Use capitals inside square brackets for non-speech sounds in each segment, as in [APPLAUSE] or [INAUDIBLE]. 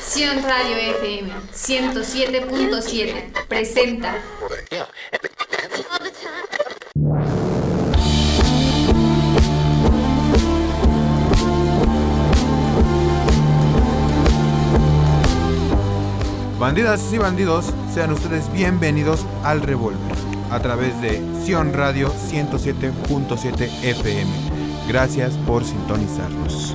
Sion Radio FM 107.7 presenta Bandidas y bandidos, sean ustedes bienvenidos al Revolver a través de Sion Radio 107.7 FM. Gracias por sintonizarnos.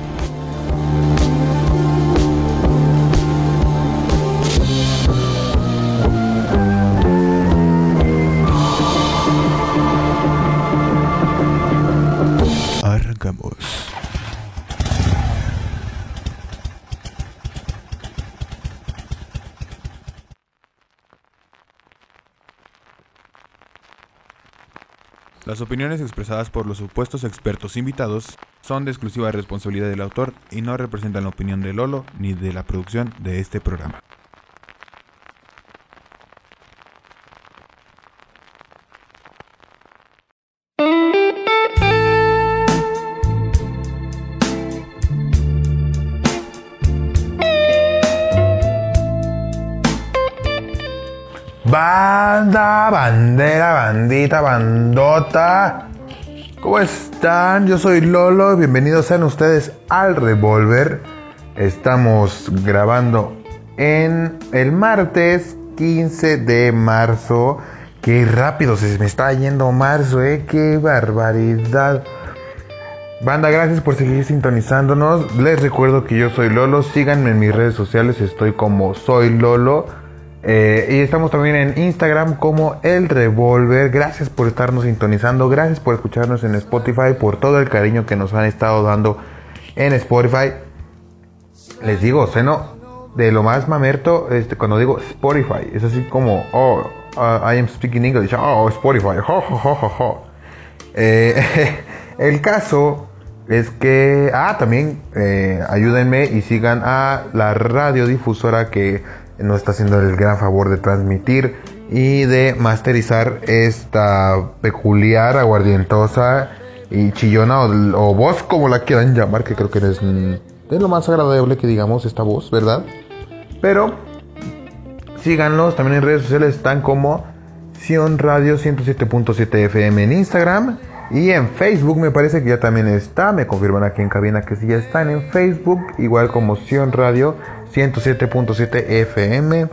Las opiniones expresadas por los supuestos expertos invitados son de exclusiva responsabilidad del autor y no representan la opinión de Lolo ni de la producción de este programa. Bandera, bandita, bandota. ¿Cómo están? Yo soy Lolo. Bienvenidos sean ustedes al Revolver. Estamos grabando en el martes 15 de marzo. Qué rápido se me está yendo marzo, eh. Qué barbaridad. Banda, gracias por seguir sintonizándonos. Les recuerdo que yo soy Lolo. Síganme en mis redes sociales. Estoy como soy Lolo. Eh, y estamos también en Instagram como El Revolver. Gracias por estarnos sintonizando. Gracias por escucharnos en Spotify. Por todo el cariño que nos han estado dando en Spotify. Les digo, seno de lo más mamerto este, cuando digo Spotify. Es así como, oh, uh, I am speaking English. Oh, Spotify. Eh, [LAUGHS] el caso es que, ah, también eh, ayúdenme y sigan a la radiodifusora que nos está haciendo el gran favor de transmitir y de masterizar esta peculiar, aguardientosa y chillona o, voz como la quieran llamar, que creo que es, es lo más agradable que digamos esta voz, ¿verdad? Pero síganlos también en redes sociales, están como Sion Radio 107.7 FM en Instagram y en Facebook me parece que ya también está, me confirman aquí en cabina que sí ya están en Facebook, igual como Sion Radio 107.7 FM.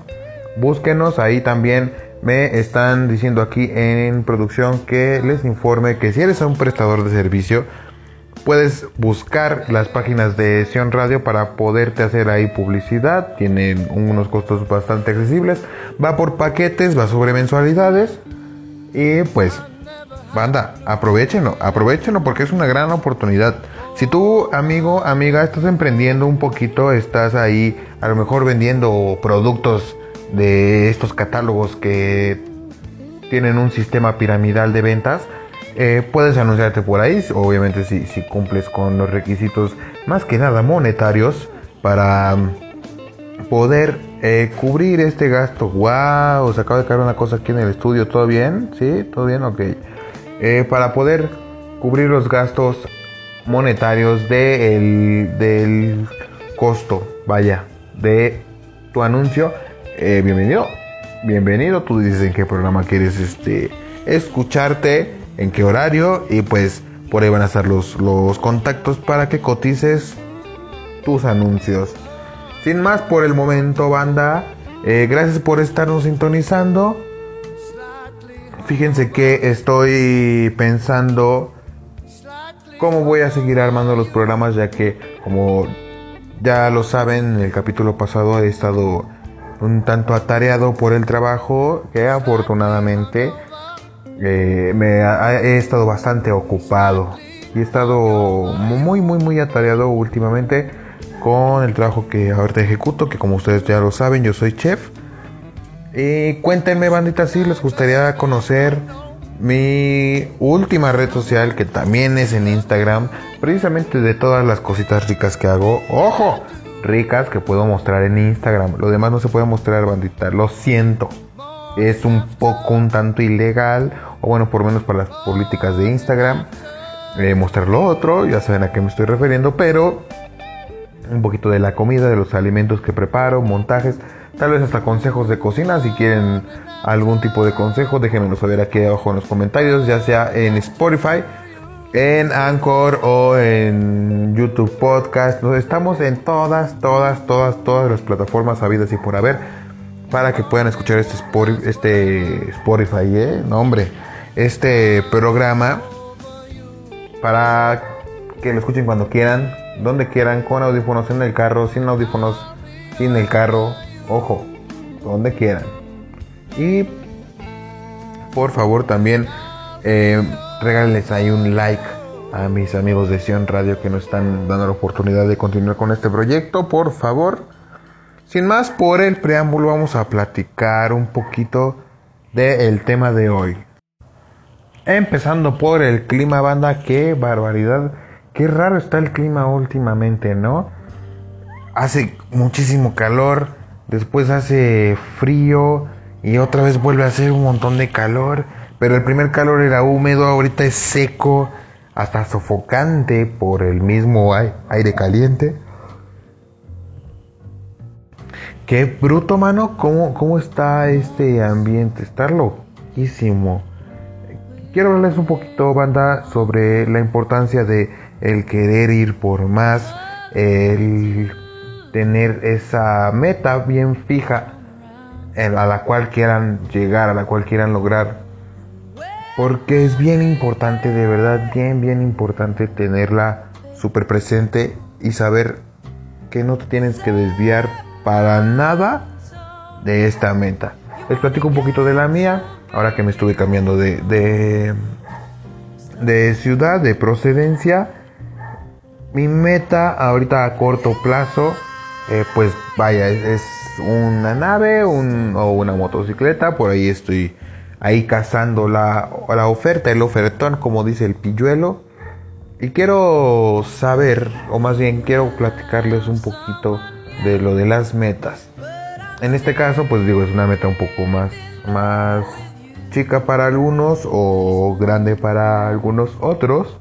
Búsquenos, ahí también me están diciendo aquí en producción que les informe que si eres un prestador de servicio, puedes buscar las páginas de Sion Radio para poderte hacer ahí publicidad. Tienen unos costos bastante accesibles. Va por paquetes, va sobre mensualidades. Y pues, banda, aprovechenlo, aprovechenlo porque es una gran oportunidad. Si tú, amigo, amiga, estás emprendiendo un poquito, estás ahí a lo mejor vendiendo productos de estos catálogos que tienen un sistema piramidal de ventas, eh, puedes anunciarte por ahí, obviamente si, si, cumples con los requisitos más que nada monetarios para mm, poder eh, cubrir este gasto. ¡Wow! Se acaba de caer una cosa aquí en el estudio, ¿todo bien? ¿Sí? ¿Todo bien? Ok. Eh, para poder cubrir los gastos monetarios de del costo, vaya, de tu anuncio. Eh, bienvenido, bienvenido. Tú dices en qué programa quieres este, escucharte, en qué horario y pues por ahí van a estar los, los contactos para que cotices tus anuncios. Sin más por el momento, banda. Eh, gracias por estarnos sintonizando. Fíjense que estoy pensando cómo voy a seguir armando los programas ya que como ya lo saben en el capítulo pasado he estado un tanto atareado por el trabajo que afortunadamente eh, me he estado bastante ocupado. Y he estado muy muy muy atareado últimamente con el trabajo que ahorita ejecuto que como ustedes ya lo saben yo soy chef. Y cuéntenme bandita si les gustaría conocer mi última red social, que también es en Instagram, precisamente de todas las cositas ricas que hago, ojo, ricas que puedo mostrar en Instagram. Lo demás no se puede mostrar, bandita, lo siento. Es un poco, un tanto ilegal, o bueno, por menos para las políticas de Instagram. Eh, mostrar lo otro, ya saben a qué me estoy refiriendo, pero un poquito de la comida, de los alimentos que preparo, montajes, tal vez hasta consejos de cocina. Si quieren algún tipo de consejo, déjenmelo saber aquí abajo en los comentarios, ya sea en Spotify, en Anchor o en YouTube Podcast. Estamos en todas, todas, todas, todas las plataformas habidas y por haber para que puedan escuchar este, este Spotify, ¿eh? Este programa para que lo escuchen cuando quieran, donde quieran, con audífonos en el carro, sin audífonos, sin el carro, ojo, donde quieran. Y por favor también eh, regálenles ahí un like a mis amigos de Sion Radio que nos están dando la oportunidad de continuar con este proyecto, por favor. Sin más por el preámbulo, vamos a platicar un poquito del tema de hoy. Empezando por el clima, banda, qué barbaridad Qué raro está el clima últimamente, ¿no? Hace muchísimo calor, después hace frío y otra vez vuelve a hacer un montón de calor. Pero el primer calor era húmedo, ahorita es seco, hasta sofocante por el mismo aire caliente. Qué bruto, mano. ¿Cómo, ¿Cómo está este ambiente? Está loquísimo. Quiero hablarles un poquito, banda, sobre la importancia de el querer ir por más, el tener esa meta bien fija a la cual quieran llegar, a la cual quieran lograr. Porque es bien importante, de verdad, bien, bien importante tenerla súper presente y saber que no te tienes que desviar para nada de esta meta. Les platico un poquito de la mía, ahora que me estuve cambiando de, de, de ciudad, de procedencia. Mi meta ahorita a corto plazo, eh, pues vaya, es, una nave o una motocicleta. Por ahí estoy ahí cazando la, la oferta, el ofertón, como dice el pilluelo. Y quiero saber, o más bien quiero platicarles un poquito de lo de las metas. En este caso, pues digo, es una meta un poco más, más chica para algunos o grande para algunos otros.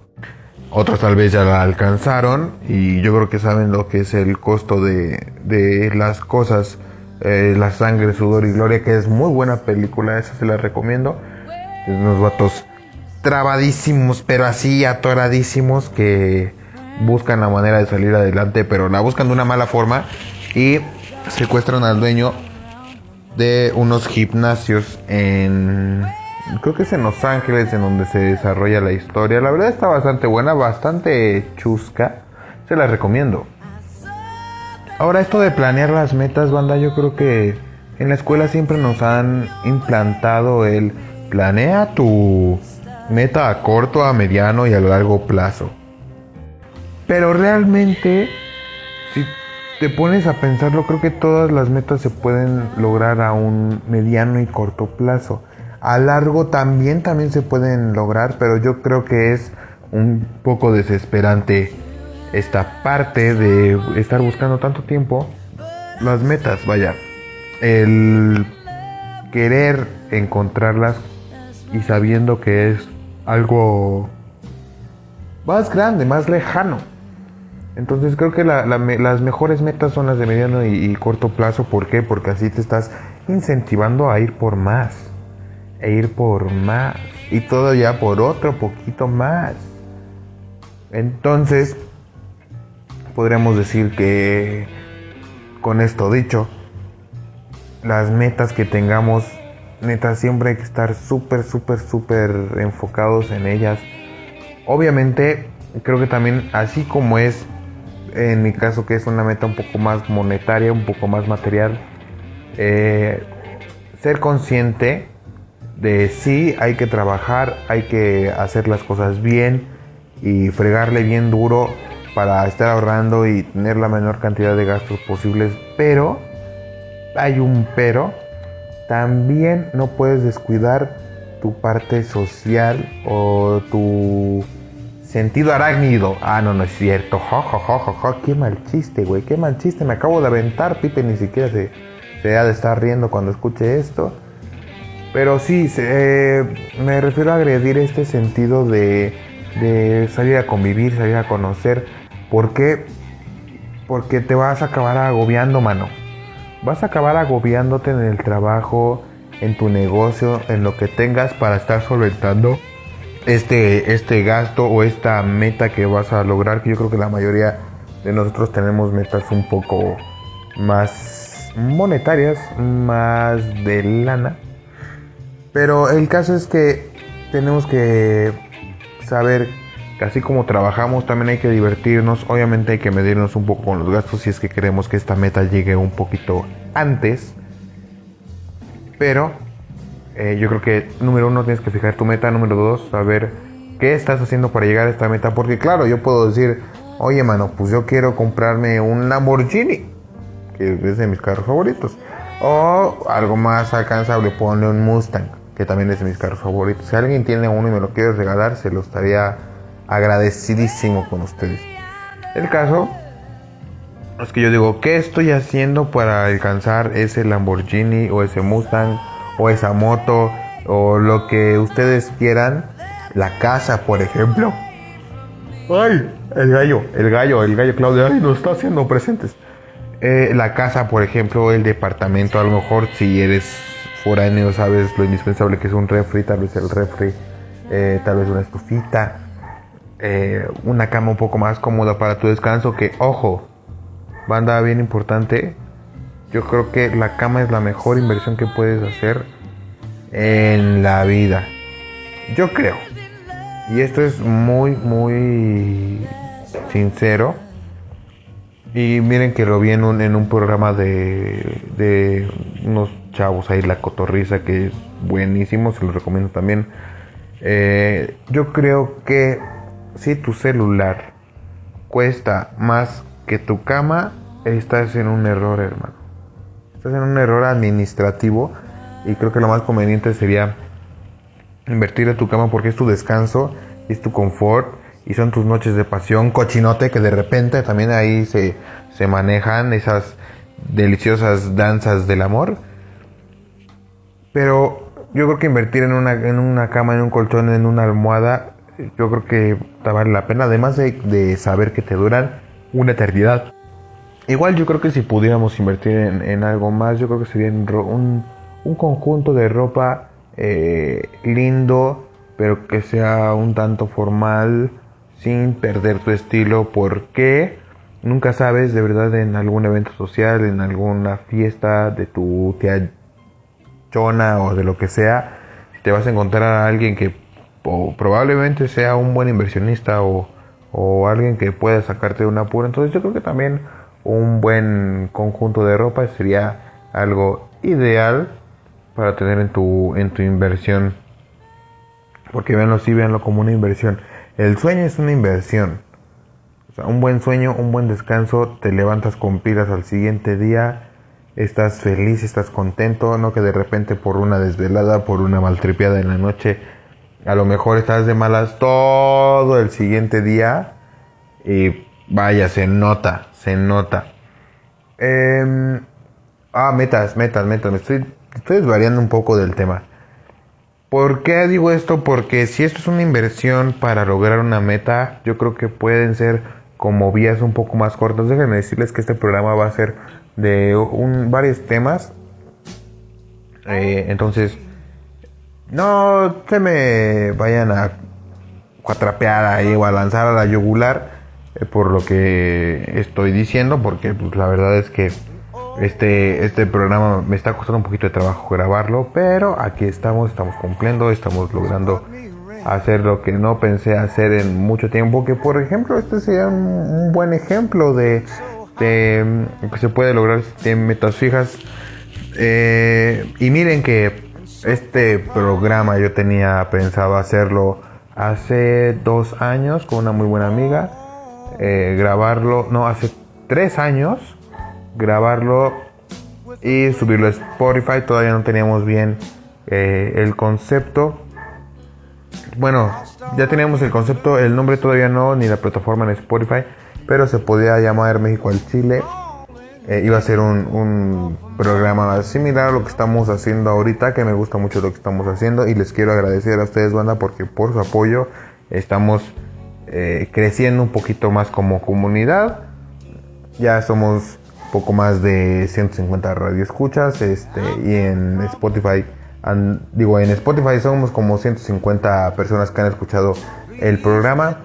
Otros tal vez ya la alcanzaron y yo creo que saben lo que es el costo de, de las cosas, eh, La sangre, sudor y gloria, que es muy buena película, esa se la recomiendo. Unos vatos trabadísimos, pero así atoradísimos que buscan la manera de salir adelante, pero la buscan de una mala forma y secuestran al dueño de unos gimnasios en creo que es en Los Ángeles en donde se desarrolla la historia. La verdad está bastante buena, bastante chusca. Se la recomiendo. Ahora esto de planear las metas, banda, yo creo que en la escuela siempre nos han implantado el planea tu meta a corto, a mediano y a largo plazo. Pero realmente, si te pones a pensarlo, creo que todas las metas se pueden lograr a un mediano y corto plazo. A largo también, también se pueden lograr, pero yo creo que es un poco desesperante esta parte de estar buscando tanto tiempo las metas, vaya, el querer encontrarlas y sabiendo que es algo más grande, más lejano. Entonces creo que las mejores metas son las de mediano y corto plazo. ¿Por qué? Porque así te estás incentivando a ir por más e ir por más y todavía por otro poquito más. Entonces, podríamos decir que con esto dicho, las metas que tengamos, neta, siempre hay que estar súper, súper, súper enfocados en ellas. Obviamente, creo que también, así como es en mi caso, que es una meta un poco más monetaria, un poco más material, eh, ser consciente de sí hay que trabajar, hay que hacer las cosas bien y fregarle bien duro para estar ahorrando y tener la menor cantidad de gastos posibles, pero hay un pero, también no puedes descuidar tu parte social o tu sentido arácnido. Ah, no, no es cierto. Jo, jo, jo, jo, Qué mal chiste, güey. Qué mal chiste. Me acabo de aventar. Pipe ni siquiera se, se ha de estar riendo cuando escuche esto. Pero sí, eh, me refiero a agredir este sentido de, salir a convivir, salir a conocer, porque porque te vas a acabar agobiando, mano. Vas a acabar agobiándote en el trabajo, en tu negocio, en lo que tengas para estar solventando este, este gasto o esta meta que vas a lograr. Que yo creo que la mayoría de nosotros tenemos metas un poco más monetarias, más de lana. Pero el caso es que tenemos que saber que así como trabajamos también hay que divertirnos, obviamente hay que medirnos un poco con los gastos si es que queremos que esta meta llegue un poquito antes. Pero eh, yo creo que número uno tienes que fijar tu meta, número dos saber qué estás haciendo para llegar a esta meta, porque claro, yo puedo decir, oye mano, pues yo quiero comprarme un Lamborghini, que es de mis carros favoritos, o algo más alcanzable, ponle un Mustang, que también es de mis carros favoritos. Si alguien tiene uno y me lo quiere regalar, se lo estaría agradecidísimo con ustedes. El caso es que yo digo, ¿qué estoy haciendo para alcanzar ese Lamborghini o ese Mustang o esa moto o lo que ustedes quieran? La casa, por ejemplo. ¡Ay! El gallo, el gallo, el gallo Claudio, ay, nos está haciendo presentes. Eh, la casa, por ejemplo, el departamento, a lo mejor si eres foráneo sabes lo indispensable que es un refri, tal vez el refri, eh, tal vez una estufita, eh, una cama un poco más cómoda para tu descanso. Que, ojo, banda bien importante, yo creo que la cama es la mejor inversión que puedes hacer en la vida. Yo creo. Y esto es muy, muy sincero. Y miren que lo vi en un, en un programa de, de unos chavos ahí, La Cotorriza, que es buenísimo, se los recomiendo también. Eh, yo creo que si tu celular cuesta más que tu cama, estás en un error, hermano. Estás en un error administrativo y creo que lo más conveniente sería invertir en tu cama porque es tu descanso, es tu confort y son tus noches de pasión, cochinote que de repente también ahí se, se manejan esas deliciosas danzas del amor. Pero yo creo que invertir en una, en una cama, en un colchón, en una almohada yo creo que vale la pena, además de, saber que te duran una eternidad. Igual yo creo que si pudiéramos invertir en, algo más, yo creo que sería un, un conjunto de ropa eh, lindo, pero que sea un tanto formal, sin perder tu estilo, porque nunca sabes de verdad en algún evento social, en alguna fiesta de tu tía chona o de lo que sea, te vas a encontrar a alguien que o probablemente sea un buen inversionista o, alguien que pueda sacarte de un apuro. Entonces yo creo que también un buen conjunto de ropa sería algo ideal para tener en tu, en tu inversión. Porque véanlo sí, véanlo como una inversión. El sueño es una inversión. O un buen sueño, un buen descanso, te levantas con pilas al siguiente día, estás feliz, estás contento, no que de repente por una desvelada, por una maltripeada en la noche, a lo mejor estás de malas todo el siguiente día y vaya, se nota, se nota. Em, ah, metas, metas, metas. Me estoy, estoy desvariando un poco del tema. ¿Por qué digo esto? Porque si esto es una inversión para lograr una meta, yo creo que pueden ser como vías un poco más cortas. Déjenme decirles que este programa va a ser de un, varios temas. Eh, entonces, no se me vayan a cuatrapear ahí o a lanzar a la yugular eh, por lo que estoy diciendo, porque pues, la verdad es que este, este programa me está costando un poquito de trabajo grabarlo, pero aquí estamos, estamos cumpliendo, estamos logrando hacer lo que no pensé hacer en mucho tiempo, que por ejemplo este sería un, buen ejemplo de, que se puede lograr si metas fijas. Eh, y miren que este programa yo tenía pensado hacerlo hace dos años con una muy buena amiga. Eh, grabarlo, no, hace tres años. Grabarlo y subirlo a Spotify. Todavía no teníamos bien eh, el concepto. Bueno, ya teníamos el concepto, el nombre todavía no, ni la plataforma en Spotify. Pero se podía llamar México al Chile eh, iba a ser un, programa similar a lo que estamos haciendo ahorita, que me gusta mucho lo que estamos haciendo y les quiero agradecer a ustedes, banda, porque por su apoyo estamos eh, creciendo un poquito más como comunidad. Ya somos poco más de 150 radioescuchas este, y en Spotify, digo, en Spotify somos como 150 personas que han escuchado el programa.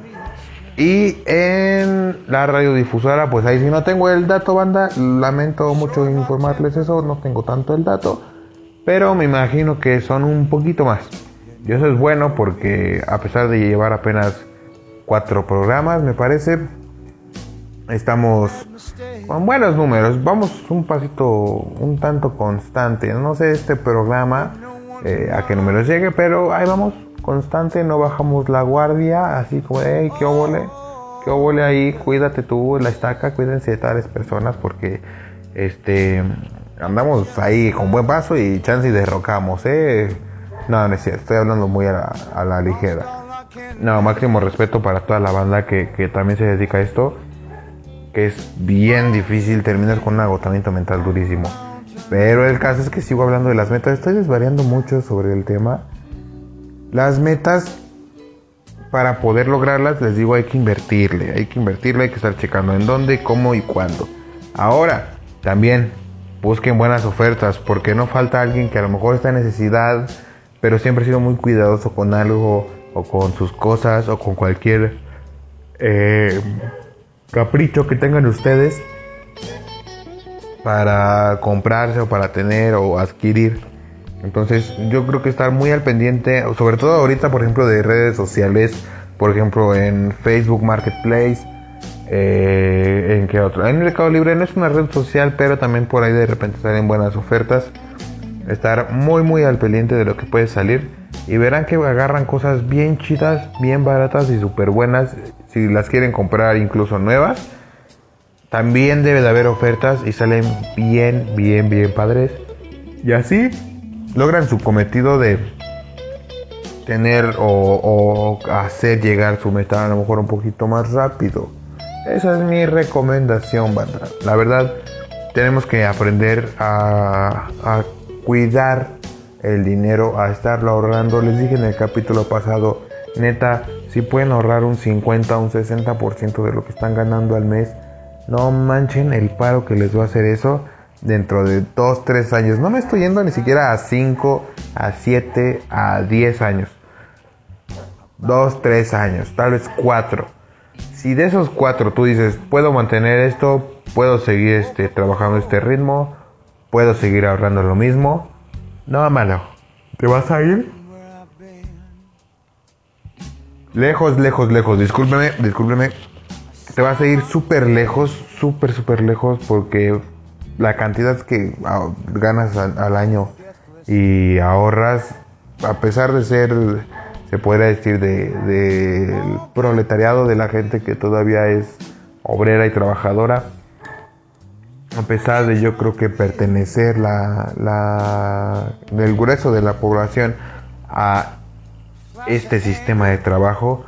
Y en la radiodifusora, pues ahí si no tengo el dato, banda, lamento mucho informarles eso, no tengo tanto el dato, pero me imagino que son un poquito más. Y eso es bueno porque a pesar de llevar apenas cuatro programas, me parece, estamos con buenos números. Vamos un pasito un tanto constante. No sé este programa eh, a qué número llegue, pero ahí vamos constante, no bajamos la guardia, así como, hey, qué obole, qué obole ahí, cuídate tú, la estaca, cuídense de tales personas porque este andamos ahí con buen paso y chance y derrocamos, eh. No, no es cierto, estoy hablando muy a la, ligera. No, máximo respeto para toda la banda que, que también se dedica a esto que es bien difícil terminar con un agotamiento mental durísimo. Pero el caso es que sigo hablando de las metas. Estoy desvariando mucho sobre el tema. Las metas, para poder lograrlas, les digo, hay que invertirle. Hay que invertirle, hay que estar checando en dónde, cómo y cuándo. Ahora, también busquen buenas ofertas, porque no falta alguien que a lo mejor está en necesidad, pero siempre ha sido muy cuidadoso con algo, o con sus cosas, o con cualquier eh, capricho que tengan ustedes para comprarse o para tener o adquirir. Entonces yo creo que estar muy al pendiente, sobre todo ahorita por ejemplo de redes sociales, por ejemplo en Facebook Marketplace, eh, en qué otro, en Mercado Libre no es una red social, pero también por ahí de repente salen buenas ofertas. Estar muy muy al pendiente de lo que puede salir y verán que agarran cosas bien chidas, bien baratas y súper buenas si las quieren comprar incluso nuevas. También debe de haber ofertas y salen bien, bien, bien padres. Y así logran su cometido de tener o, hacer llegar su meta a lo mejor un poquito más rápido. Esa es mi recomendación, banda. La verdad, tenemos que aprender a, a cuidar el dinero, a estarlo ahorrando. Les dije en el capítulo pasado, neta, si pueden ahorrar un 50 o un 60% de lo que están ganando al mes, no manchen el paro que les va a hacer eso dentro de 2, 3 años. No me estoy yendo ni siquiera a 5, a 7, a 10 años. 2, 3 años, tal vez 4. Si de esos 4 tú dices, puedo mantener esto, puedo seguir este, trabajando este ritmo, puedo seguir ahorrando lo mismo, no malo. ¿Te vas a ir? Lejos, lejos, lejos. Discúlpeme, discúlpeme. Te vas a ir súper lejos, súper, súper lejos porque la cantidad que ah, ganas al, año y ahorras, a pesar de ser, se puede decir, del de, proletariado de la gente que todavía es obrera y trabajadora, a pesar de yo creo que pertenecer la, la, grueso de la población a este sistema de trabajo,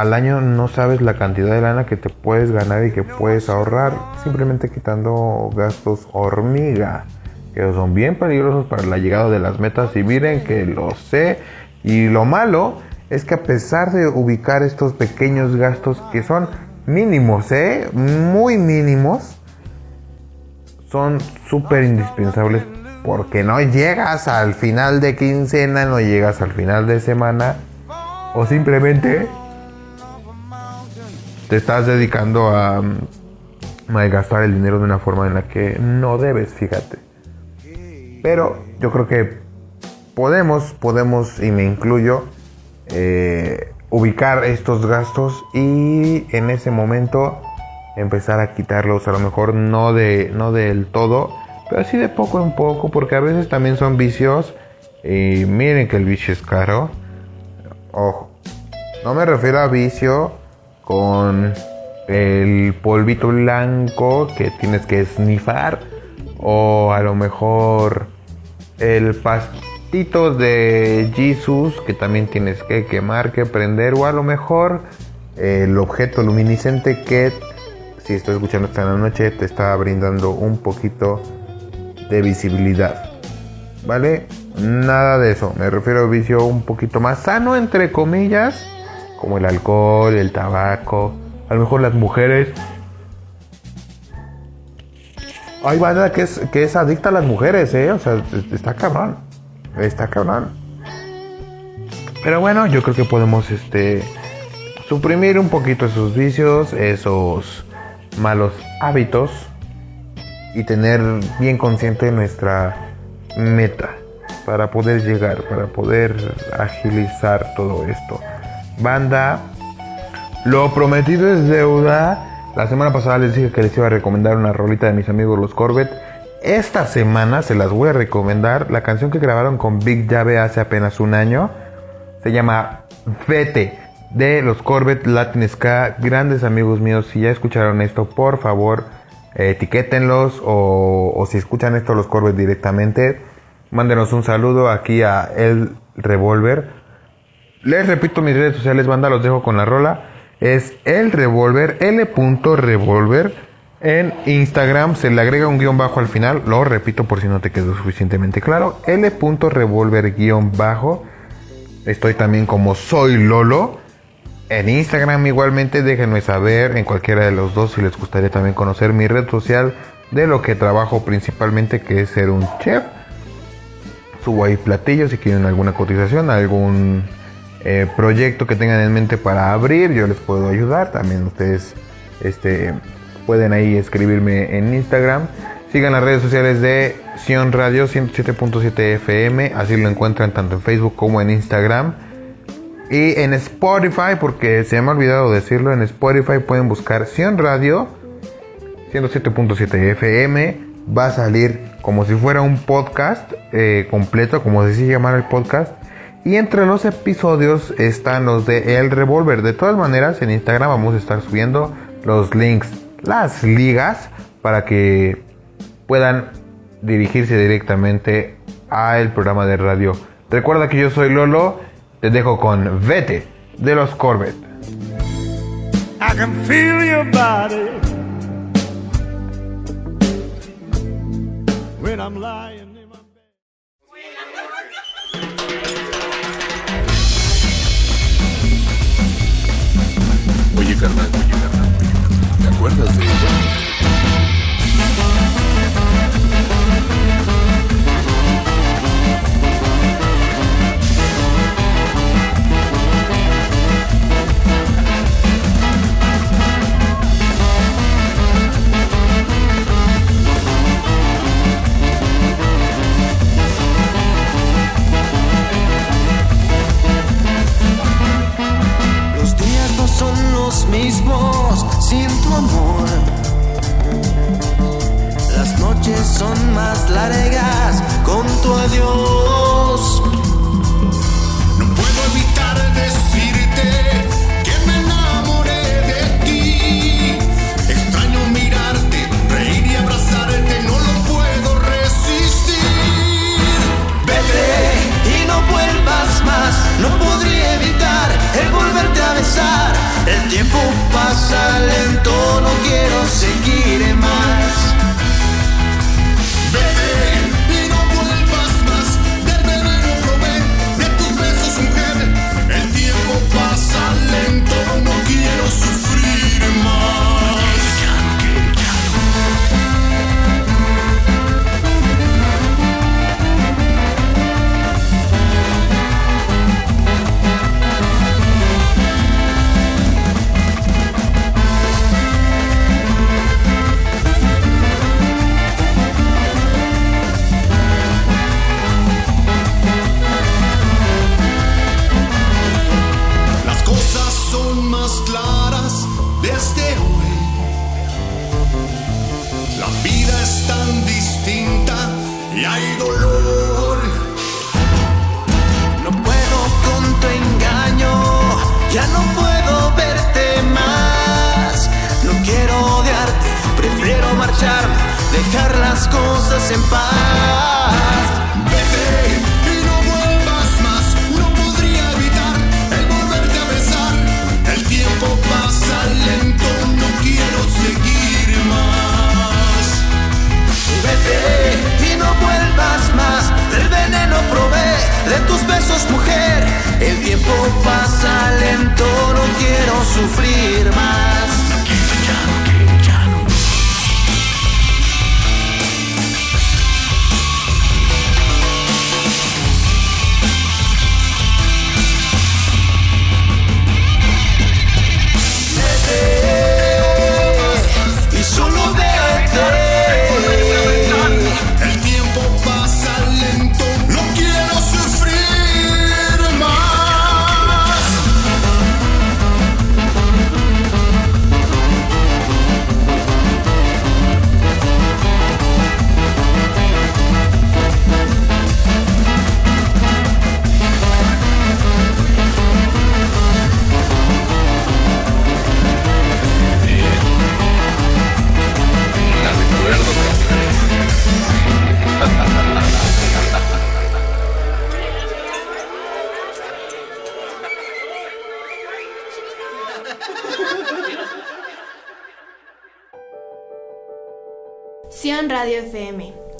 al año no sabes la cantidad de lana que te puedes ganar y que puedes ahorrar simplemente quitando gastos hormiga, que son bien peligrosos para la llegada de las metas y miren que lo sé y lo malo es que a pesar de ubicar estos pequeños gastos que son mínimos, ¿eh? muy mínimos, son súper indispensables porque no llegas al final de quincena, no llegas al final de semana o simplemente te estás dedicando a, gastar el dinero de una forma en la que no debes, fíjate. Pero yo creo que podemos, podemos, y me incluyo, eh, ubicar estos gastos y en ese momento empezar a quitarlos, a lo mejor no, de, no del todo, pero así de poco en poco, porque a veces también son vicios. Y miren que el vicio es caro. Ojo, no me refiero a vicio con el polvito blanco que tienes que snifar. O a lo mejor el pastito de Jesus que también tienes que quemar, que prender. O a lo mejor el objeto luminiscente que si estás escuchando esta noche te está brindando un poquito de visibilidad. ¿Vale? Nada de eso. Me refiero a vicio un poquito más sano, entre comillas, como el alcohol, el tabaco, a lo mejor las mujeres. hay banda que es, que es adicta a las mujeres, ¿eh? O sea, está cabrón. Está cabrón. Pero bueno, yo creo que podemos este, suprimir un poquito esos vicios, esos malos hábitos y tener bien consciente nuestra meta para poder llegar, para poder agilizar todo esto. Banda, lo prometido es deuda. La semana pasada les dije que les iba a recomendar una rolita de mis amigos los Corbett. Esta semana se las voy a recomendar la canción que grabaron con Big Llave hace apenas un año. Se llama Vete de los Corbett Latin Ska. Grandes amigos míos, si ya escucharon esto, por favor, etiquétenlos o, si escuchan esto los Corbett directamente, mándenos un saludo aquí a El Revolver. Les repito mis redes sociales, banda, los dejo con la rola es el. Revolver. En Instagram se le agrega un guion bajo al final, lo repito por si no te quedó suficientemente claro, L. Revolver guion bajo. Estoy también como soy Lolo. En Instagram igualmente déjenme saber en cualquiera de los dos si les gustaría también conocer mi red social de lo que trabajo principalmente que es ser un chef. Subo ahí platillos si quieren alguna cotización, algún eh, proyecto que tengan en mente para abrir, yo les puedo ayudar. También ustedes este, pueden ahí escribirme en Instagram. Sigan las redes sociales de Sion Radio 107.7 FM, así lo encuentran tanto en Facebook como en Instagram. Y en Spotify, porque se me ha olvidado decirlo, en Spotify pueden buscar Sion Radio 107.7 FM. Va a salir como si fuera un podcast eh, completo, como decía llamar el podcast y entre los episodios están los de El Revolver. De todas maneras, en Instagram vamos a estar subiendo los links, las ligas, para que puedan dirigirse directamente al programa de radio. Recuerda que yo soy Lolo, te dejo con Vete de los Corbett. I can feel your body. Carnal, ¿te acuerdas de ella? Mismos sin tu amor. Las noches son más largas con tu adiós. No puedo evitar decirte que me enamoré de ti. Extraño mirarte, reír y abrazarte, no lo puedo resistir. Vete y no vuelvas más, no podría evitar el volverte a besar el tiempo pasa lento, no quiero seguir más.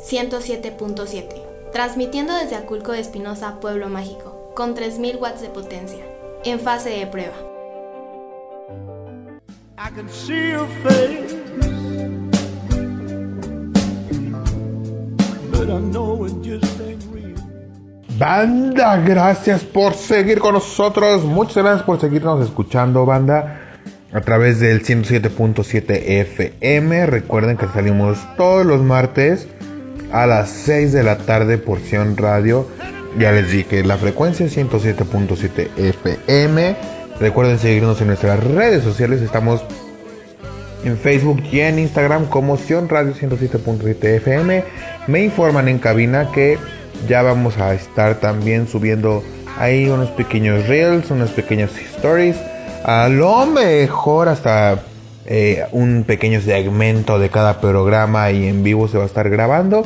107.7, transmitiendo desde Aculco de Espinosa, Pueblo Mágico, con 3.000 watts de potencia, en fase de prueba. I can see your face, but I know it just ain't real. Banda, gracias por seguir con nosotros. Muchas gracias por seguirnos escuchando, banda. A través del 107.7 FM. Recuerden que salimos todos los martes a las 6 de la tarde por Sion Radio. Ya les dije, la frecuencia es 107.7 FM. Recuerden seguirnos en nuestras redes sociales. Estamos en Facebook y en Instagram como Sion Radio 107.7 FM. Me informan en cabina que ya vamos a estar también subiendo ahí unos pequeños reels, unas pequeñas stories. A lo mejor hasta eh, un pequeño segmento de cada programa y en vivo se va a estar grabando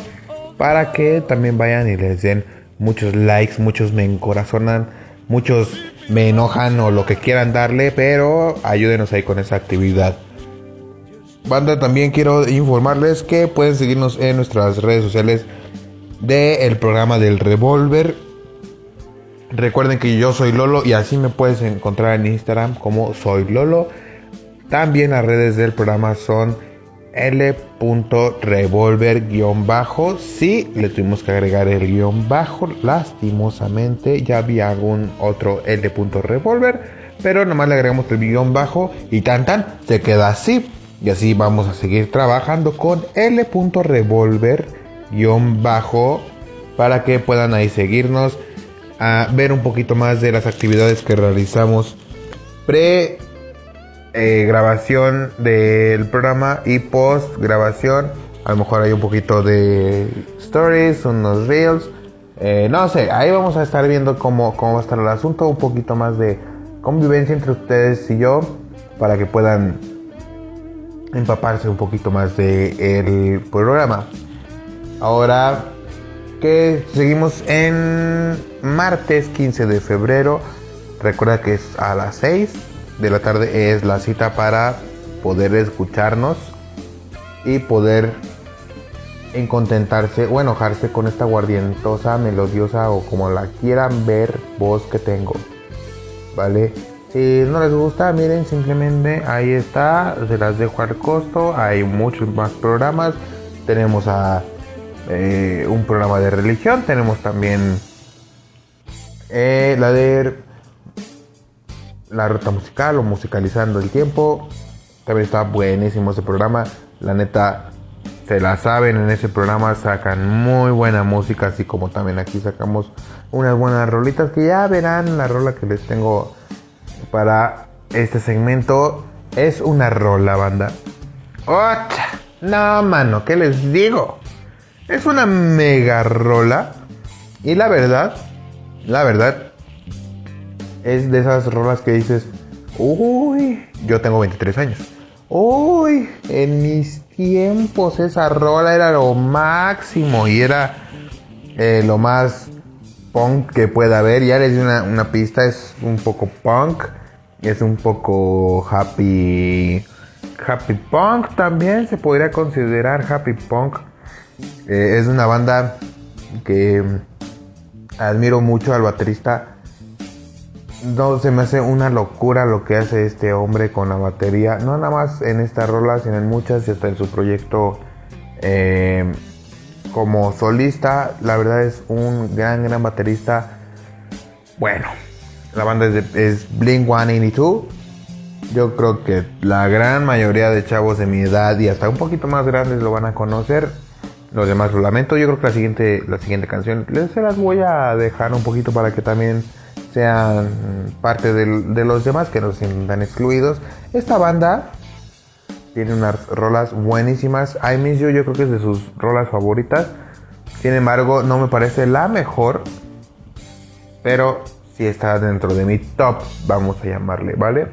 para que también vayan y les den muchos likes, muchos me encorazonan, muchos me enojan o lo que quieran darle, pero ayúdenos ahí con esa actividad. Banda, también quiero informarles que pueden seguirnos en nuestras redes sociales del programa del Revolver. Recuerden que yo soy Lolo y así me puedes encontrar en Instagram como soy Lolo. También las redes del programa son L.revolver-bajo. Sí, le tuvimos que agregar el guion bajo. Lastimosamente ya había algún otro L.revolver. Pero nomás le agregamos el guion bajo y tan tan se queda así. Y así vamos a seguir trabajando con L.revolver-bajo para que puedan ahí seguirnos a ver un poquito más de las actividades que realizamos pre eh, grabación del programa y post grabación. A lo mejor hay un poquito de stories, unos reels. eh, no sé, ahí vamos a estar viendo cómo, cómo va a estar el asunto. Un poquito más de convivencia entre ustedes y yo. Para que puedan empaparse un poquito más del programa. Ahora que seguimos en martes 15 de febrero. Recuerda que es a las 6 de la tarde es la cita para poder escucharnos y poder encontentarse o enojarse con esta guardientosa, melodiosa o como la quieran ver voz que tengo. ¿Vale? Si no les gusta, miren, simplemente ahí está, se las dejo al costo. Hay muchos más programas. Tenemos a eh, un programa de religión, tenemos también eh, la de la ruta musical o musicalizando el tiempo. También está buenísimo ese programa. La neta, se la saben en ese programa, sacan muy buena música, así como también aquí sacamos unas buenas rolitas que ya verán la rola que les tengo para este segmento. Es una rola, banda. ¡Ocha! No, mano, ¿qué les digo? Es una mega rola. Y la verdad, la verdad, es de esas rolas que dices, uy, yo tengo 23 años. Uy, en mis tiempos esa rola era lo máximo y era eh, lo más punk que pueda haber. Ya les di una, una pista, es un poco punk, es un poco happy, happy punk también se podría considerar happy punk. Eh, es una banda que admiro mucho al baterista no se me hace una locura lo que hace este hombre con la batería. No nada más en esta rola, sino en muchas y hasta en su proyecto eh, como solista. La verdad es un gran, gran baterista. Bueno, la banda es, de, es Blink 182. Yo creo que la gran mayoría de chavos de mi edad y hasta un poquito más grandes lo van a conocer. Los demás lo lamento. Yo creo que la siguiente, la siguiente canción se las voy a dejar un poquito para que también sean parte de, los demás que no se sientan excluidos. Esta banda tiene unas rolas buenísimas. I Miss You yo creo que es de sus rolas favoritas. Sin embargo, no me parece la mejor. Pero sí está dentro de mi top, vamos a llamarle, ¿vale?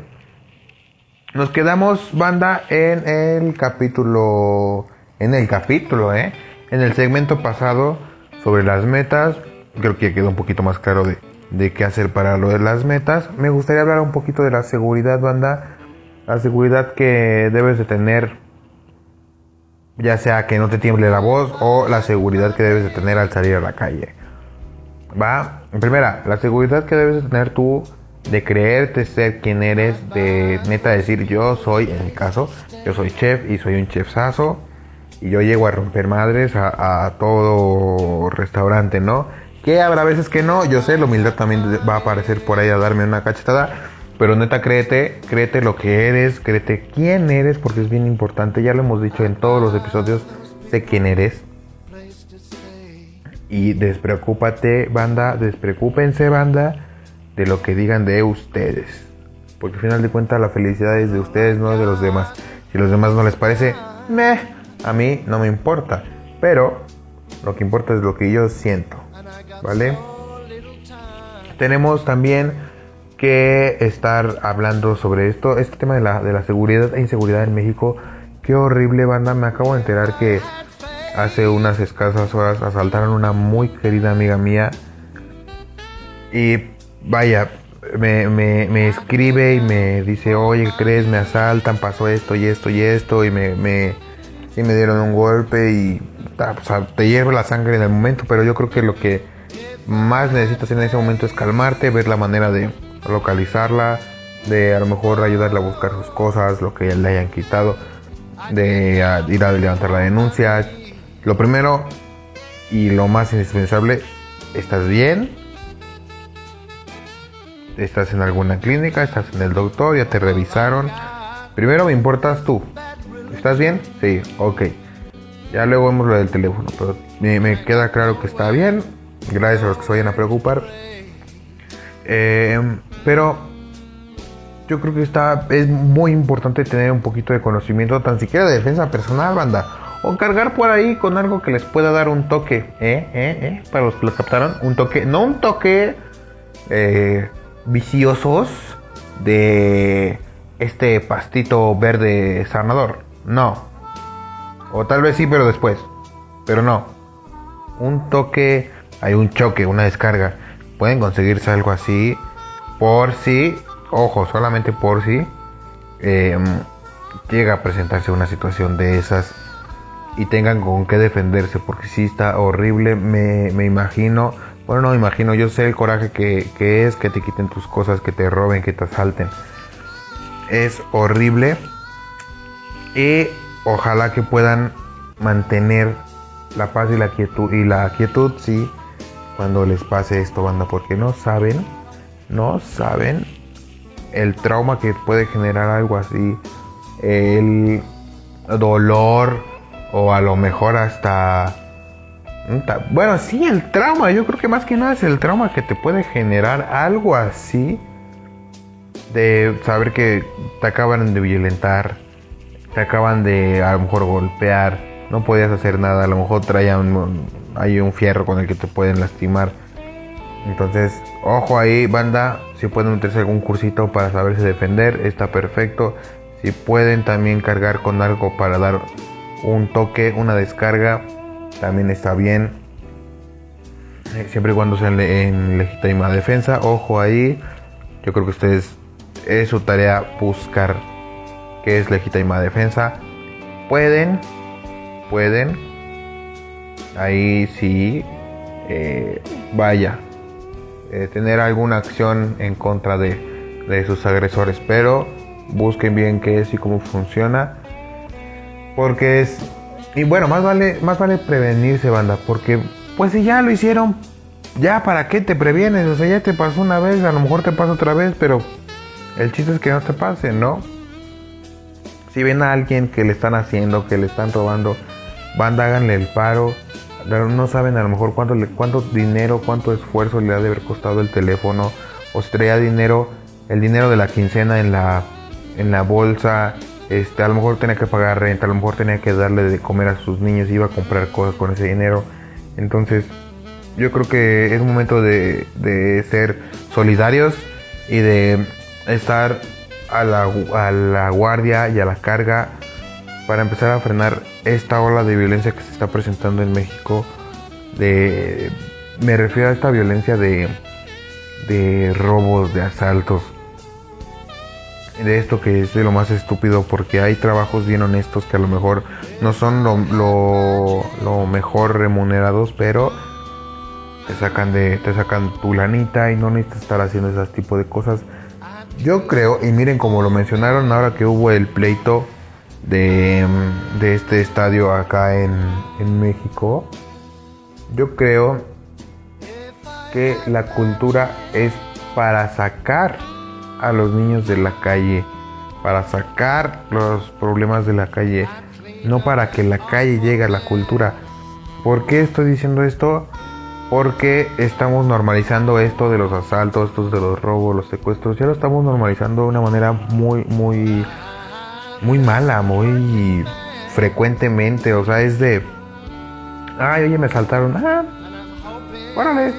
Nos quedamos, banda, en el capítulo... En el capítulo, ¿eh? En el segmento pasado sobre las metas. Creo que quedó un poquito más claro de, de qué hacer para lo de las metas. Me gustaría hablar un poquito de la seguridad, banda. La seguridad que debes de tener ya sea que no te tiemble la voz o la seguridad que debes de tener al salir a la calle. Va, primera, la seguridad que debes de tener tú de creerte ser quien eres, de neta decir yo soy, en mi caso, yo soy chef y soy un chefsazo y yo llego a romper madres a todo restaurante, ¿no? Habrá veces que no, yo sé, la humildad también va a aparecer por ahí a darme una cachetada, pero neta créete, créete lo que eres, créete quién eres, porque es bien importante, ya lo hemos dicho en todos los episodios, sé quién eres. Y despreocúpate, banda, despreocúpense, banda, de lo que digan de ustedes. Porque al final de cuentas la felicidad es de ustedes, no de los demás. Si a los demás no les parece, meh, a mí no me importa. Pero lo que importa es lo que yo siento. ¿Vale? Tenemos también que estar hablando sobre esto, este tema de la, de la seguridad e inseguridad en México. Qué horrible banda, me acabo de enterar que hace unas escasas horas asaltaron una muy querida amiga mía. Y vaya, me, me, me escribe y me dice, oye, ¿qué crees? Me asaltan, pasó esto y esto y esto. Y me, me, sí me dieron un golpe y te hierve la sangre en el momento. Pero yo creo que lo que más necesitas en ese momento es calmarte, ver la manera de localizarla, de a lo mejor ayudarle a buscar sus cosas, lo que le hayan quitado, de a- ir a levantar la denuncia. Lo primero y lo más indispensable, ¿estás bien? ¿Estás en alguna clínica? ¿Estás en el doctor? ¿Ya te revisaron? Primero me importas tú. ¿Estás bien? Sí, ok. Ya luego vemos lo del teléfono, pero me queda claro que está bien. Gracias a los que se vayan a preocupar. Eh, pero yo creo que está es muy importante tener un poquito de conocimiento, tan siquiera de defensa personal, banda. O cargar por ahí con algo que les pueda dar un toque, ¿eh? ¿eh? ¿eh? Para los que lo captaron, un toque, no un toque eh, viciosos de este pastito verde sanador, no. O tal vez sí, pero después, pero no. Un toque, hay un choque, una descarga. Pueden conseguirse algo así por si, ojo, solamente por si eh, llega a presentarse una situación de esas y tengan con qué defenderse, porque si está horrible, me, me imagino, bueno, no me imagino, yo sé el coraje que, que es que te quiten tus cosas, que te roben, que te asalten. Es horrible y ojalá que puedan mantener la paz y la quietud, y la quietud, sí, cuando les pase esto, banda, porque no saben, no saben el trauma que puede generar algo así, el dolor o a lo mejor hasta bueno, sí, el trauma, yo creo que más que nada es el trauma que te puede generar algo así de saber que te acaban de violentar, te acaban de a lo mejor golpear, no podías hacer nada, a lo mejor traían hay un fierro con el que te pueden lastimar. Entonces, ojo ahí, banda, si pueden meterse algún cursito para saberse defender, está perfecto. Si pueden también cargar con algo para dar un toque, una descarga, también está bien. Eh, Siempre y cuando sea en legítima defensa, ojo ahí. Yo creo que ustedes es su tarea buscar qué es legítima defensa. Pueden, pueden. Ahí sí, eh, vaya, eh, tener alguna acción en contra de, de sus agresores, pero busquen bien qué es y cómo funciona, porque es y bueno más vale más vale prevenirse banda, porque pues si ya lo hicieron, ya para qué te previenes, o sea ya te pasó una vez, a lo mejor te pasa otra vez, pero el chiste es que no te pase, ¿no? Si ven a alguien que le están haciendo, que le están robando, banda háganle el paro, no saben a lo mejor cuánto, le, cuánto dinero, cuánto esfuerzo le ha de haber costado el teléfono, o si traía dinero, el dinero de la quincena en la, en la bolsa, este, a lo mejor tenía que pagar renta, a lo mejor tenía que darle de comer a sus niños, iba a comprar cosas con ese dinero. Entonces, yo creo que es momento de, de ser solidarios y de estar a la, a la guardia y a la carga para empezar a frenar esta ola de violencia que se está presentando en México. De, me refiero a esta violencia de, de robos, de asaltos. de esto que es de lo más estúpido porque hay trabajos bien honestos que a lo mejor no son lo, lo, mejor remunerados, pero te sacan de te sacan tu lanita y no necesitas estar haciendo ese tipo de cosas. Yo creo, y miren como lo mencionaron ahora que hubo el pleito de, de este estadio acá en, en México, yo creo que la cultura es para sacar a los niños de la calle, para sacar los problemas de la calle, no para que la calle llegue a la cultura. ¿Por qué estoy diciendo esto? Porque estamos normalizando esto de los asaltos, estos de los robos, los secuestros, ya lo estamos normalizando de una manera muy, muy, muy mala, muy frecuentemente, o sea, es de, ay, oye, me saltaron, ah, órale,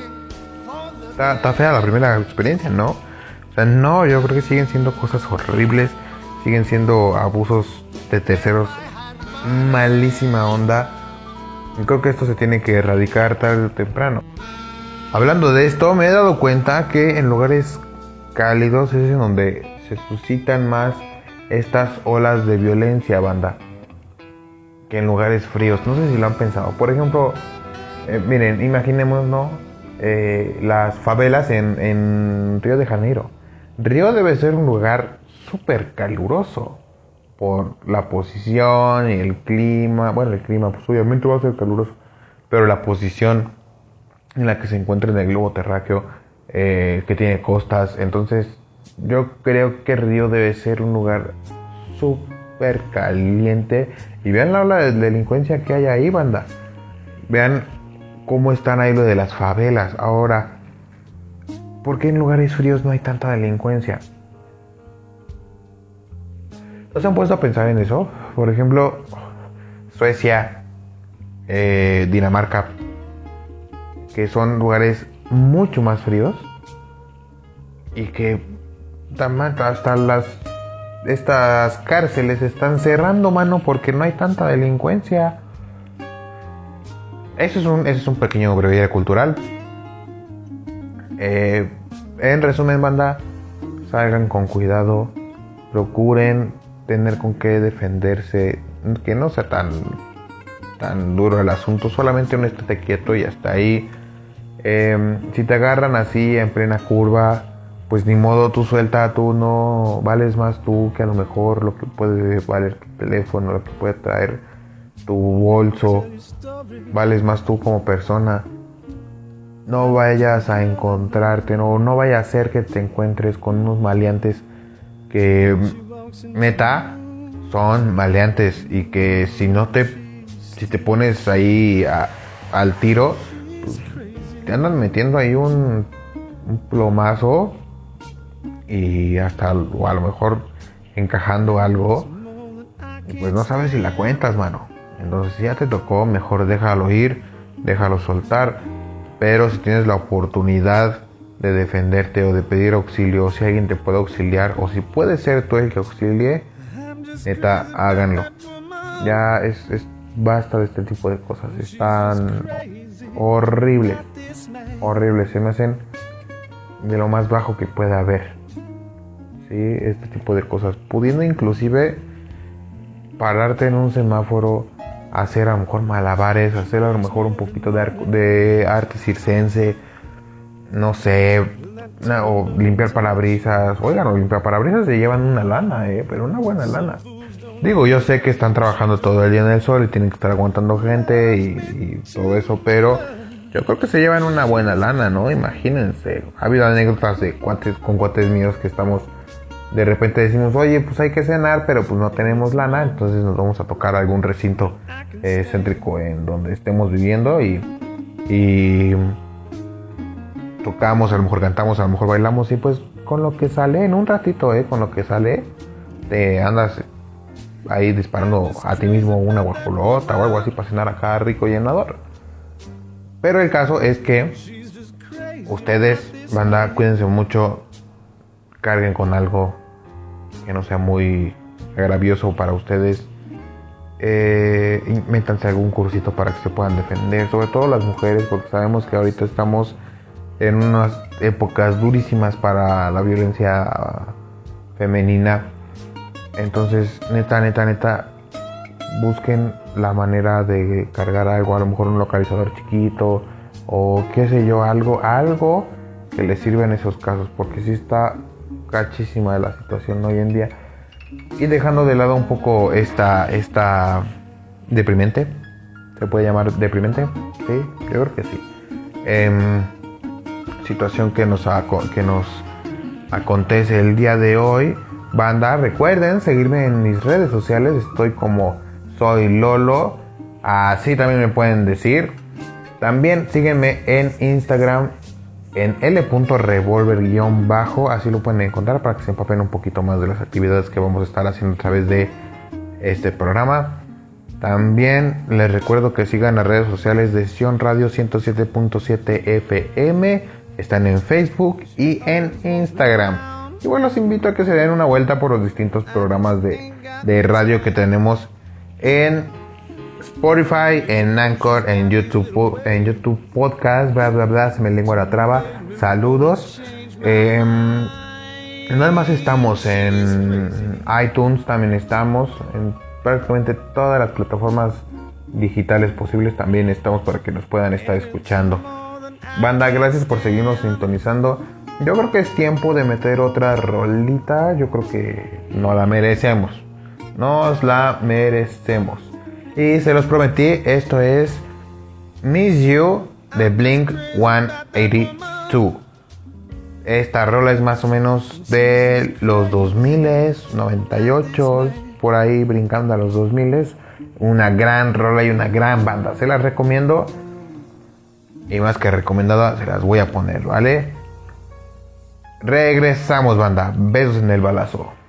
está, fea la primera experiencia, ¿no? O sea, no, yo creo que siguen siendo cosas horribles, siguen siendo abusos de terceros, malísima onda. Y creo que esto se tiene que erradicar tarde o temprano. Hablando de esto, me he dado cuenta que en lugares cálidos es donde se suscitan más estas olas de violencia, banda, que en lugares fríos. No sé si lo han pensado. Por ejemplo, eh, miren, imaginemos, ¿no? Eh, las favelas en, en Río de Janeiro. Río debe ser un lugar súper caluroso por la posición y el clima. Bueno, el clima, pues obviamente va a ser caluroso, pero la posición en la que se encuentra en el globo terráqueo, eh, que tiene costas. Entonces, yo creo que Río debe ser un lugar súper caliente. Y vean la delincuencia que hay ahí, banda. Vean cómo están ahí lo de las favelas. Ahora, ¿por qué en lugares fríos no hay tanta delincuencia? ¿No se han puesto a pensar en eso? Por ejemplo, Suecia, eh, Dinamarca, que son lugares mucho más fríos y que hasta las estas cárceles están cerrando mano porque no hay tanta delincuencia. Eso es un, eso es un pequeño breviario cultural. Eh, en resumen, banda, salgan con cuidado, procuren tener con qué defenderse, que no sea tan, tan duro el asunto, solamente un estate quieto y hasta ahí. Eh, si te agarran así en plena curva, pues ni modo, tú suelta, tú no vales más tú que a lo mejor lo que puede valer tu teléfono, lo que puede traer tu bolso, vales más tú como persona. No vayas a encontrarte, no, no vaya a ser que te encuentres con unos maleantes que neta son maleantes y que si no te si te pones ahí a- al tiro pues, te andan metiendo ahí un, un plomazo y hasta o a lo mejor encajando algo pues no sabes si la cuentas mano entonces si ya te tocó mejor déjalo ir déjalo soltar pero si tienes la oportunidad de defenderte o de pedir auxilio, o si alguien te puede auxiliar, o si puede ser tú el que auxilie, neta, háganlo. Ya es, es basta de este tipo de cosas. Están horribles, horribles. Se me hacen de lo más bajo que pueda haber. Sí, este tipo de cosas. Pudiendo inclusive pararte en un semáforo, hacer a lo mejor malabares, hacer a lo mejor un poquito de, de arte circense, no sé, o limpiar parabrisas. Oigan, o limpiar parabrisas se llevan una lana, eh, pero una buena lana. Digo, yo sé que están trabajando todo el día en el sol y tienen que estar aguantando gente y, y todo eso, pero yo creo que se llevan una buena lana, ¿no? Imagínense. Ha habido anécdotas de cuates con cuates míos que estamos de repente decimos, oye, pues hay que cenar, pero pues no tenemos lana, entonces nos vamos a tocar algún recinto eh, céntrico en donde estemos viviendo y, tocamos, a lo mejor cantamos, a lo mejor bailamos y pues con lo que sale en un ratito, eh, con lo que sale, te andas ahí disparando a ti mismo una guajolota o algo así para cenar acá rico llenador. Pero el caso es que ustedes, banda, cuídense mucho, carguen con algo que no sea muy agravioso para ustedes. Eh, algún cursito para que se puedan defender, sobre todo las mujeres, porque sabemos que ahorita estamos en unas épocas durísimas para la violencia femenina. Entonces, neta, neta, neta, busquen la manera de cargar algo, a lo mejor un localizador chiquito o qué sé yo, algo, algo que les sirva en esos casos, porque si está cachísima la situación hoy en día. Y dejando de lado un poco esta, esta deprimente, ¿se puede llamar deprimente? Sí, yo creo que sí. Em, situación que nos, que nos acontece el día de hoy. Banda, recuerden seguirme en mis redes sociales, estoy como soy Lolo, así también me pueden decir. También sígueme en Instagram en l.revolver-bajo, así lo pueden encontrar para que se empapen un poquito más de las actividades que vamos a estar haciendo a través de este programa. También les recuerdo que sigan las redes sociales de Sion Radio 107.7 FM, están en Facebook y en Instagram. Y bueno, los invito a que se den una vuelta por los distintos programas de, de radio que tenemos en Spotify, en Anchor, en YouTube, en YouTube Podcast, bla bla bla, se me lengua la traba. Saludos. Eh, nada más estamos en iTunes, también estamos en prácticamente todas las plataformas digitales posibles, también estamos para que nos puedan estar escuchando. Banda, gracias por seguirnos sintonizando. Yo creo que es tiempo de meter otra rolita, yo creo que no la merecemos. Nos la merecemos. Y se los prometí, esto es Miss You de Blink 182. Esta rola es más o menos de los 2000, 98, por ahí brincando a los 2000. Una gran rola y una gran banda. Se las recomiendo. Y más que recomendada, se las voy a poner, ¿vale? Regresamos, banda. Besos en el balazo.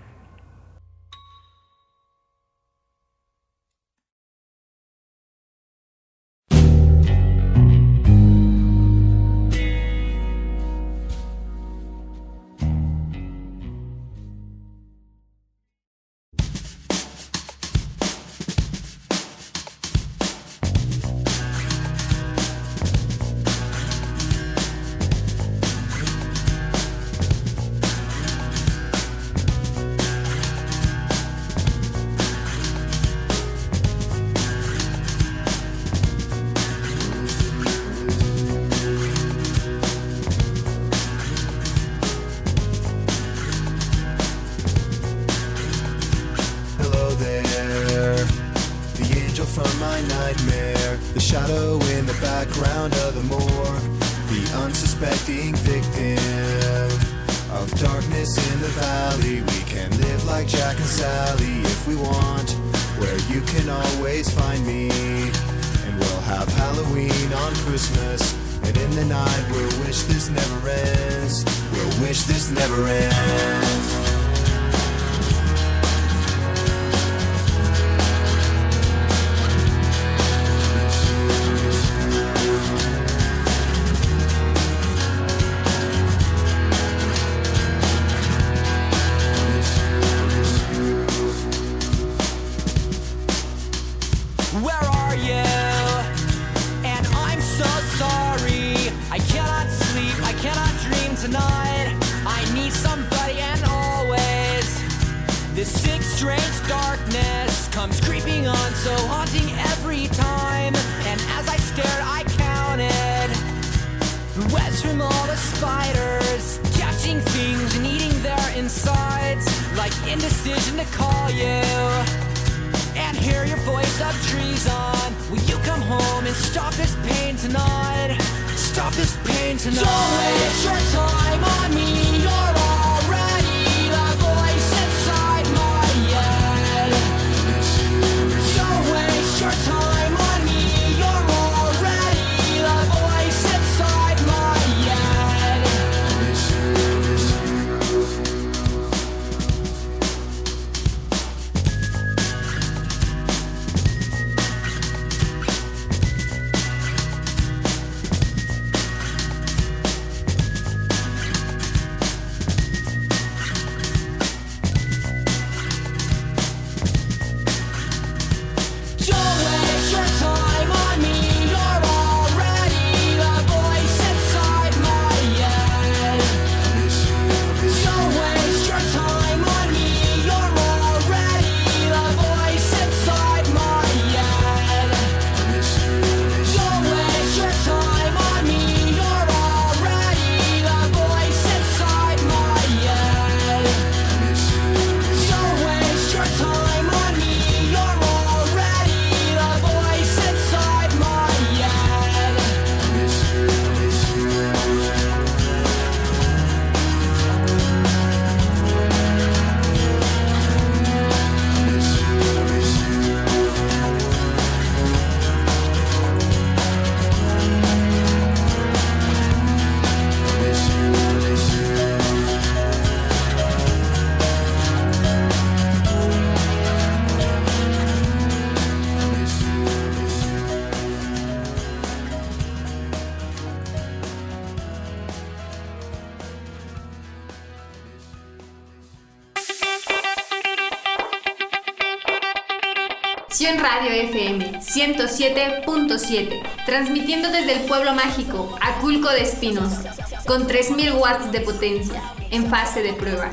Find me. And we'll have Halloween on Christmas, and in the night we'll wish this never ends. We'll wish this never ends. 107.7, transmitiendo desde el pueblo mágico, Aculco de Espinos, con 3000 watts de potencia, en fase de prueba.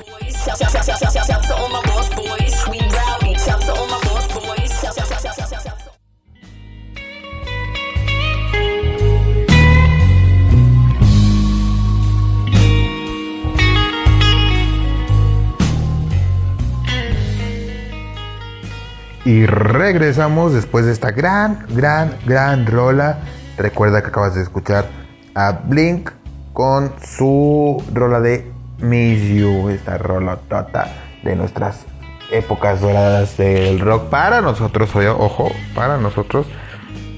Y regresamos después de esta gran, gran, gran rola. Recuerda que acabas de escuchar a Blink con su rola de Miss You, esta rola tota de nuestras épocas doradas del rock para nosotros, ojo, para nosotros.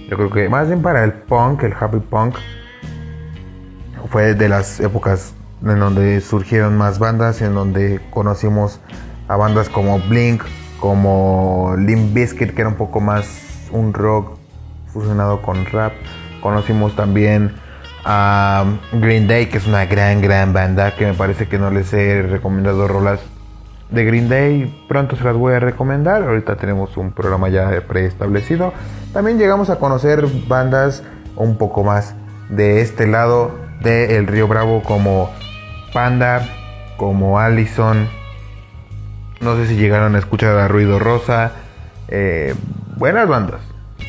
Yo creo que más bien para el punk, el happy punk, fue de las épocas en donde surgieron más bandas, en donde conocimos a bandas como Blink, como Limp Bizkit, que era un poco más un rock fusionado con rap. Conocimos también a Green Day, que es una gran, gran banda, que me parece que no les he recomendado rolas de Green Day. Pronto se las voy a recomendar. Ahorita tenemos un programa ya preestablecido. También llegamos a conocer bandas un poco más de este lado del Río Bravo, como Panda, como Allison, no sé si llegaron a escuchar a Ruido Rosa. Eh, buenas bandas.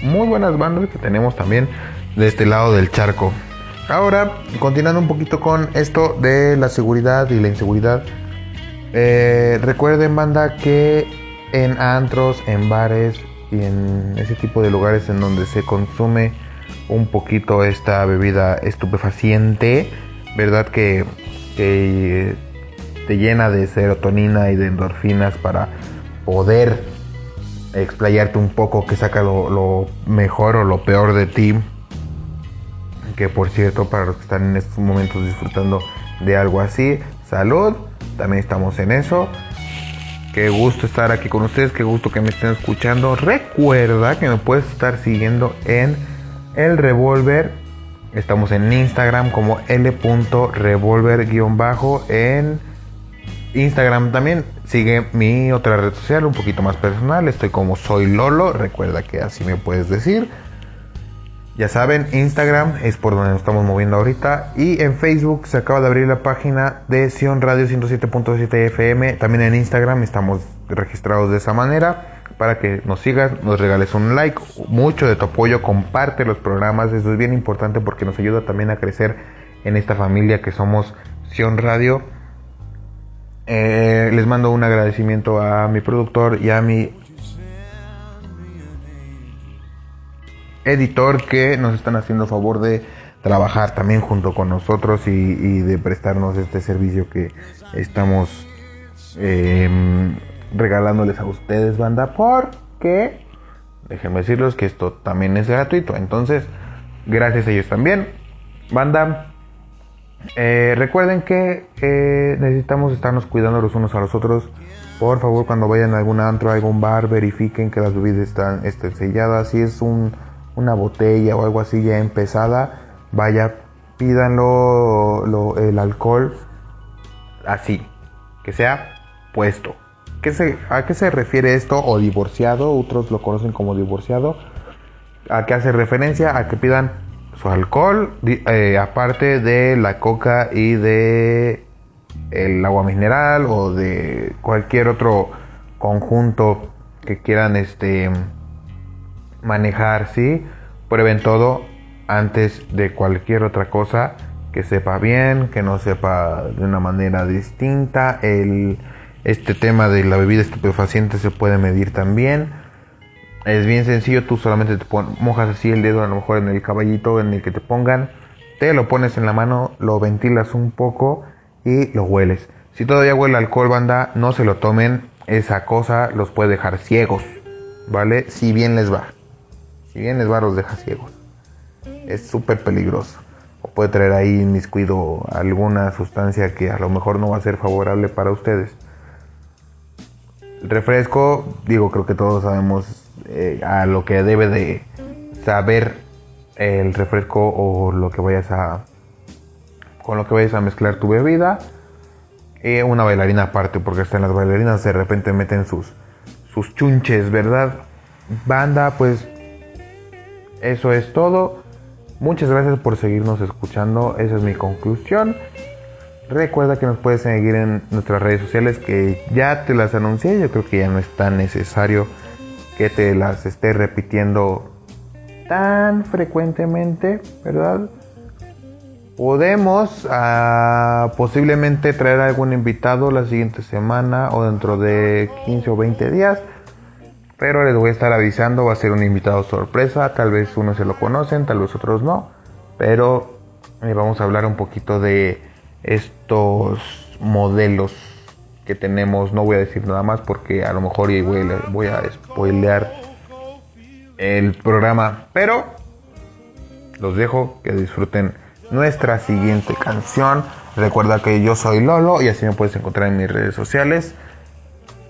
Muy buenas bandas que tenemos también de este lado del charco. Ahora, continuando un poquito con esto de la seguridad y la inseguridad. eh, recuerden, banda, que en antros, en bares y en ese tipo de lugares en donde se consume un poquito esta bebida estupefaciente, ¿verdad? Que, que te llena de serotonina y de endorfinas para poder explayarte un poco, que saca lo, mejor o lo peor de ti. Que por cierto, para los que están en estos momentos disfrutando de algo así, salud, también estamos en eso. Qué gusto estar aquí con ustedes, qué gusto que me estén escuchando. Recuerda que me puedes estar siguiendo en el revólver. Estamos en Instagram como l.revolver-bajo en Instagram también sigue mi otra red social un poquito más personal. Estoy como soy Lolo. Recuerda que así me puedes decir. Ya saben, Instagram es por donde nos estamos moviendo ahorita. Y en Facebook se acaba de abrir la página de Sion Radio 107.7 FM. También en Instagram estamos registrados de esa manera. Para que nos sigas, nos regales un like. Mucho de tu apoyo. Comparte los programas. Eso es bien importante porque nos ayuda también a crecer en esta familia que somos Sion Radio. Eh, les mando un agradecimiento a mi productor y a mi editor que nos están haciendo favor de trabajar también junto con nosotros y, de prestarnos este servicio que estamos eh, regalándoles a ustedes, banda, porque déjenme decirles que esto también es gratuito. Entonces, gracias a ellos también, banda. Eh, recuerden que eh, necesitamos estarnos cuidando los unos a los otros. Por favor, cuando vayan a algún antro, a algún bar, verifiquen que las bebidas están, selladas. Si es un, una botella o algo así ya empezada, vaya, pídanlo lo- el alcohol así, que sea puesto. ¿Qué se, ¿A qué se refiere esto? O divorciado, otros lo conocen como divorciado. ¿A qué hace referencia? A que pidan su alcohol, eh, aparte de la coca y de el agua mineral o de cualquier otro conjunto que quieran este manejar, ¿sí? Prueben todo antes de cualquier otra cosa que sepa bien, que no sepa de una manera distinta. El, este tema de la bebida estupefaciente se puede medir también. Es bien sencillo, tú solamente te pon- mojas así el dedo a lo mejor en el caballito en el que te pongan, te lo pones en la mano, lo ventilas un poco y lo hueles. Si todavía huele alcohol, banda, no se lo tomen, esa cosa los puede dejar ciegos, ¿vale? Si bien les va. Si bien les va, los deja ciegos. Es súper peligroso. O puede traer ahí inmiscuido alguna sustancia que a lo mejor no va a ser favorable para ustedes. Refresco, digo, creo que todos sabemos eh, a lo que debe de saber el refresco o lo que vayas a con lo que vayas a mezclar tu bebida. Y una bailarina aparte, porque en las bailarinas de repente meten sus, sus chunches, ¿verdad? banda, pues eso es todo. Muchas gracias por seguirnos escuchando. Esa es mi conclusión. Recuerda que nos puedes seguir en nuestras redes sociales que ya te las anuncié. Yo creo que ya no es tan necesario que te las esté repitiendo tan frecuentemente, ¿verdad? Podemos ah, posiblemente traer algún invitado la siguiente semana o dentro de 15 o 20 días. Pero les voy a estar avisando, va a ser un invitado sorpresa. Tal vez unos se lo conocen, tal vez otros no. Pero eh, vamos a hablar un poquito de estos modelos tenemos. No voy a decir nada más porque a lo mejor voy voy a spoilear el programa. Pero los dejo que disfruten nuestra siguiente canción. Recuerda que yo soy Lolo y así me puedes encontrar en mis redes sociales.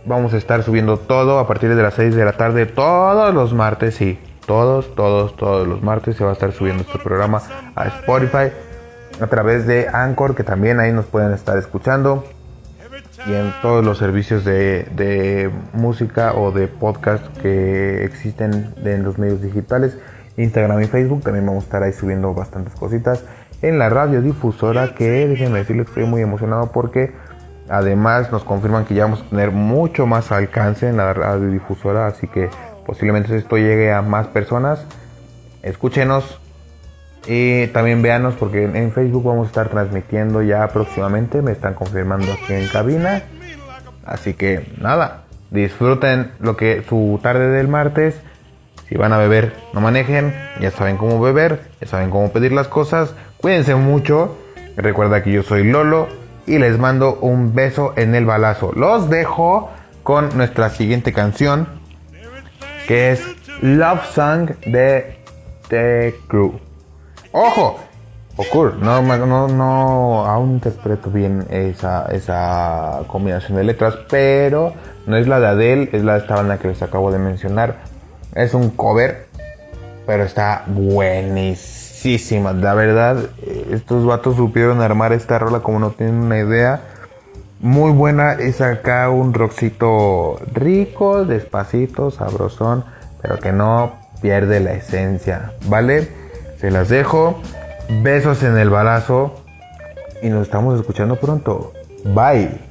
Vamos a estar subiendo todo a partir de las 6 de la tarde todos los martes. Sí, todos, todos, todos los martes se va a estar subiendo este programa a Spotify a través de Anchor, que también ahí nos pueden estar escuchando. Y en todos los servicios de, música o de podcast que existen en los medios digitales, Instagram y Facebook. También vamos a estar ahí subiendo bastantes cositas en la radiodifusora que déjenme decirles que estoy muy emocionado porque además nos confirman que ya vamos a tener mucho más alcance en la radiodifusora así que posiblemente esto llegue a más personas escúchenos y también véanos porque en Facebook vamos a estar transmitiendo ya próximamente me están confirmando aquí en cabina así que nada disfruten lo que su tarde del martes si van a beber, no manejen, ya saben cómo beber, ya saben cómo pedir las cosas, Cuídense mucho. Recuerda que yo soy Lolo y les mando un beso en el balazo. Los dejo con nuestra siguiente canción que es Love Song de The Crew. ¡Ojo! Ocur, no, no, no, aún interpreto bien esa, esa combinación de letras, pero no es la de Adele, es la de esta banda que les acabo de mencionar. Es un cover, pero está buenísimo la verdad, estos vatos supieron armar esta rola como no tienen una idea. Muy buena, es acá un rockcito rico, despacito, sabrosón, pero que no pierde la esencia, ¿vale? Se las dejo. Besos en el balazo. Y nos estamos escuchando pronto. Bye.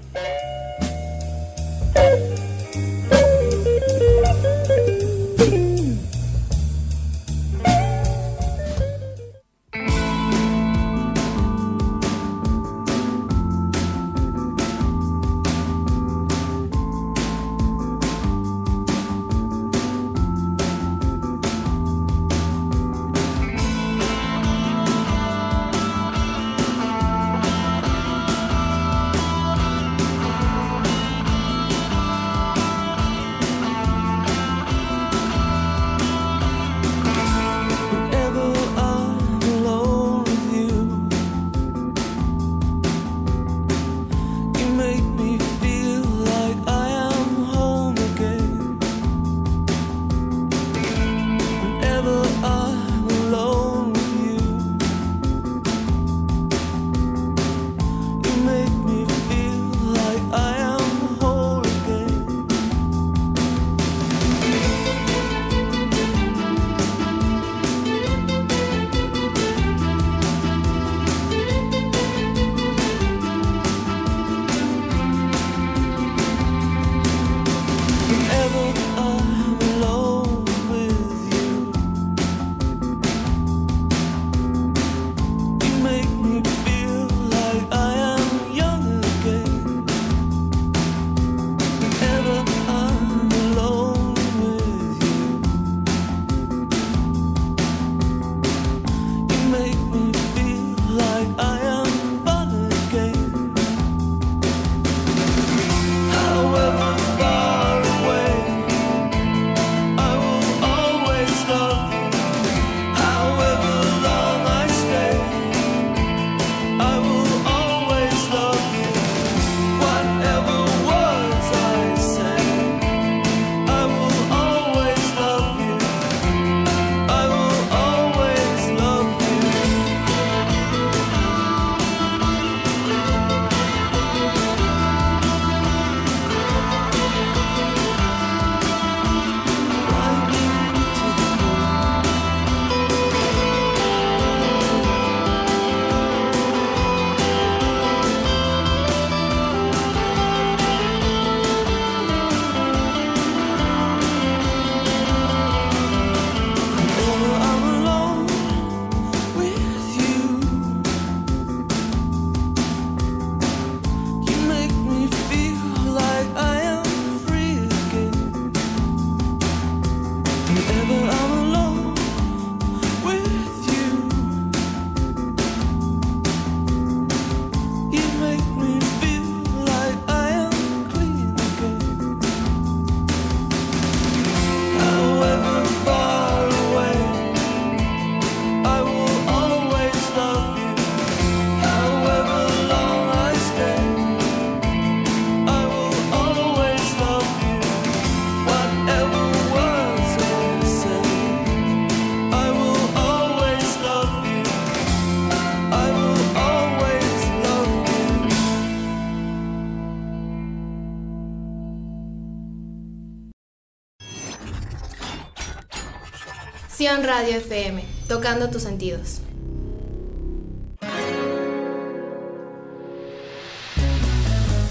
Radio FM, tocando tus sentidos.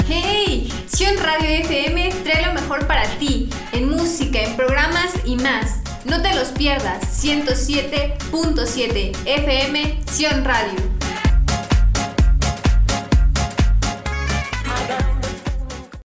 ¡Hey! Sion Radio FM trae lo mejor para ti, en música, en programas y más. No te los pierdas, 107.7 FM Sion Radio.